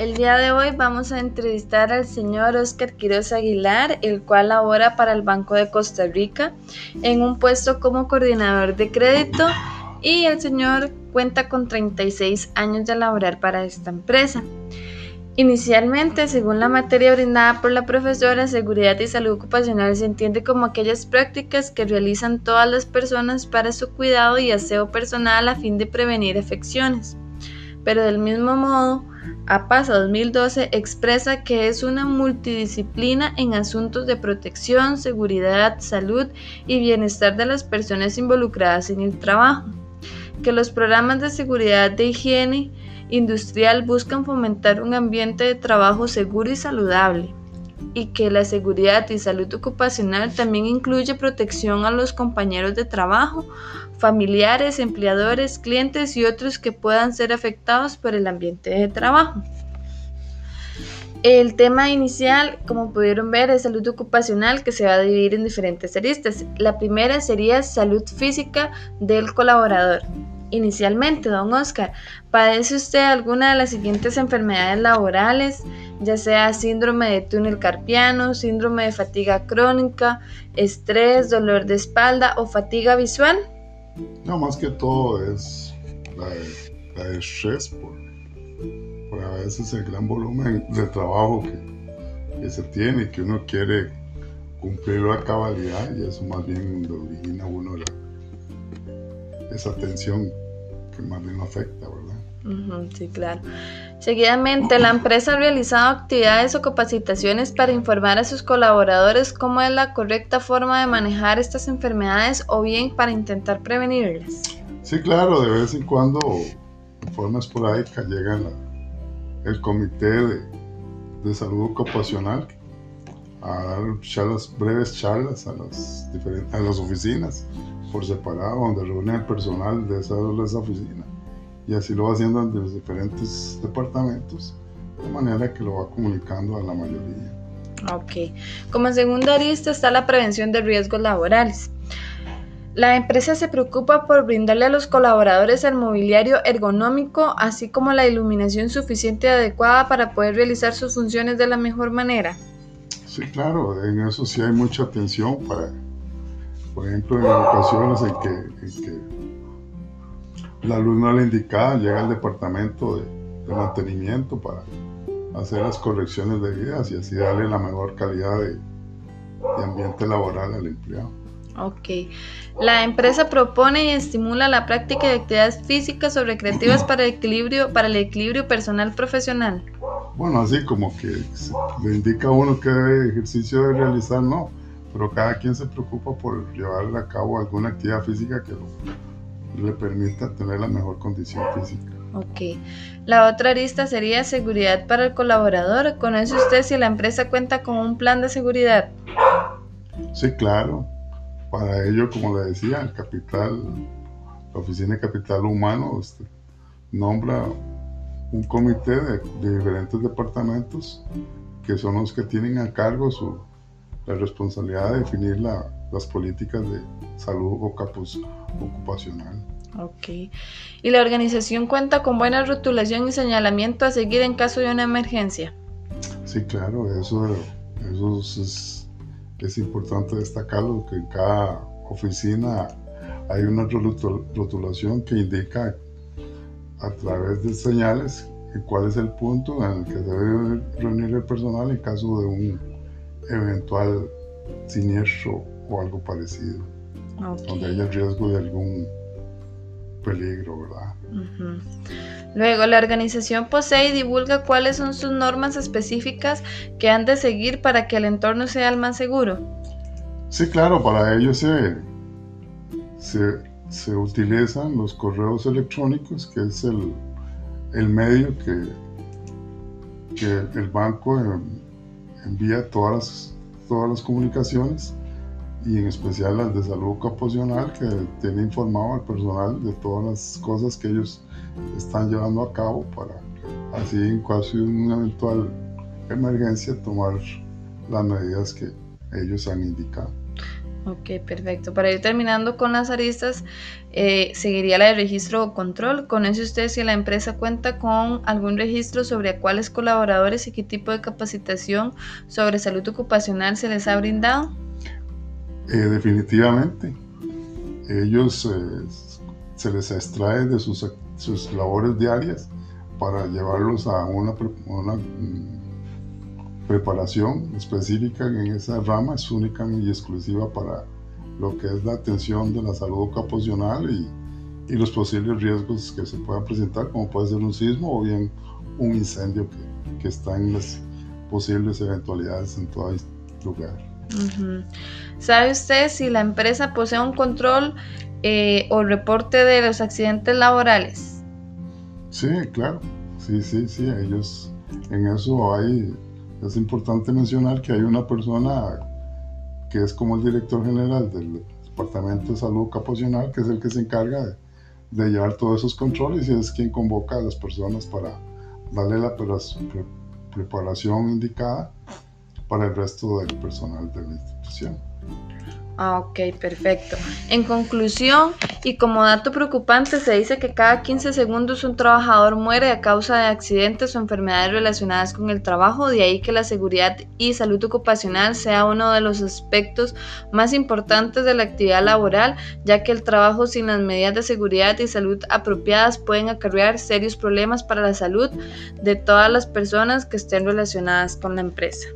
El día de hoy vamos a entrevistar al señor Oscar Quiroz Aguilar, el cual labora para el Banco de Costa Rica en un puesto como coordinador de crédito y el señor cuenta con 36 años de laborar para esta empresa. Inicialmente, según la materia brindada por la profesora, seguridad y salud ocupacional se entiende como aquellas prácticas que realizan todas las personas para su cuidado y aseo personal a fin de prevenir afecciones. Pero del mismo modo, APASA 2012 expresa que es una multidisciplina en asuntos de protección, seguridad, salud y bienestar de las personas involucradas en el trabajo, que los programas de seguridad de higiene industrial buscan fomentar un ambiente de trabajo seguro y saludable, y que la seguridad y salud ocupacional también incluye protección a los compañeros de trabajo, familiares, empleadores, clientes y otros que puedan ser afectados por el ambiente de trabajo. El tema inicial, como pudieron ver, es salud ocupacional que se va a dividir en diferentes aristas. La primera sería salud física del colaborador. Inicialmente, don Oscar, ¿padece usted alguna de las siguientes enfermedades laborales, ya sea síndrome de túnel carpiano, síndrome de fatiga crónica, estrés, dolor de espalda o fatiga visual? No, más que todo es la de, estrés por, por, a veces el gran volumen de trabajo que, que se tiene y que uno quiere cumplirlo a cabalidad y eso más bien donde origina uno esa tensión que más bien afecta, ¿verdad? sí, claro. Seguidamente, la empresa ha realizado actividades o capacitaciones para informar a sus colaboradores cómo es la correcta forma de manejar estas enfermedades o bien para intentar prevenirlas. Sí, claro, de vez en cuando, de forma esporádica, llega el comité de, salud ocupacional a dar breves charlas a las, a las oficinas por separado, donde reúne el personal de esa, de esa oficina y así lo va haciendo en los diferentes departamentos, de manera que lo va comunicando a la mayoría. Ok. Como segunda arista está la prevención de riesgos laborales. La empresa se preocupa por brindarle a los colaboradores el mobiliario ergonómico, así como la iluminación suficiente y adecuada para poder realizar sus funciones de la mejor manera. Sí, claro, en eso sí hay mucha atención para, por ejemplo, en ocasiones en que, en que la luz no la indicada, llega al departamento de, mantenimiento para hacer las correcciones debidas y así darle la mejor calidad de, ambiente laboral al empleado. Ok. La empresa propone y estimula la práctica de actividades físicas o recreativas para el equilibrio, para el equilibrio personal profesional. Bueno, así como que le indica a uno qué ejercicio debe realizar, no, pero cada quien se preocupa por llevar a cabo alguna actividad física que lo, le permita tener la mejor condición física. Ok. La otra arista sería seguridad para el colaborador. ¿Conoce usted si la empresa cuenta con un plan de seguridad? Sí, claro. Para ello, como le decía, el capital, la Oficina de Capital Humano este, nombra un comité de, diferentes departamentos que son los que tienen a cargo su, la responsabilidad de definir las políticas de salud ocupacional. Ok. ¿Y la organización cuenta con buena rotulación y señalamiento a seguir en caso de una emergencia? Sí, claro, eso, eso es, es importante destacarlo, que en cada oficina hay una rotulación que indica a través de señales cuál es el punto en el que debe reunir el personal en caso de un eventual siniestro o algo parecido, donde haya riesgo de algún peligro, ¿verdad? Luego, la organización posee y divulga cuáles son sus normas específicas que han de seguir para que el entorno sea el más seguro. Sí, claro, para ello se, se, utilizan los correos electrónicos, que es el, el medio que, que el banco envía todas las, todas las comunicaciones y en especial las de salud ocupacional que tiene informado al personal de todas las cosas que ellos están llevando a cabo para así en caso de una eventual emergencia tomar las medidas que ellos han indicado. Ok, perfecto. Para ir terminando con las aristas, eh, seguiría la de registro o control. ¿Conoce usted si la empresa cuenta con algún registro sobre a cuáles colaboradores y qué tipo de capacitación sobre salud ocupacional se les ha brindado? Eh, definitivamente. Ellos eh, se les extrae de sus, sus, labores diarias para llevarlos a una, una preparación específica en esa rama es única y exclusiva para lo que es la atención de la salud ocupacional y, y los posibles riesgos que se puedan presentar, como puede ser un sismo o bien un incendio que, que está en las posibles eventualidades en todo lugar. ¿Sabe usted si la empresa posee un control eh, o reporte de los accidentes laborales? Sí, claro. Sí, sí, sí. Ellos en eso hay es importante mencionar que hay una persona que es como el director general del Departamento de Salud Ocupacional, que es el que se encarga de, llevar todos esos controles y es quien convoca a las personas para darle la preparación indicada para el resto del personal de la institución. Ah, ok, perfecto. En conclusión, y como dato preocupante, se dice que cada 15 segundos un trabajador muere a causa de accidentes o enfermedades relacionadas con el trabajo, de ahí que la seguridad y salud ocupacional sea uno de los aspectos más importantes de la actividad laboral, ya que el trabajo sin las medidas de seguridad y salud apropiadas pueden acarrear serios problemas para la salud de todas las personas que estén relacionadas con la empresa.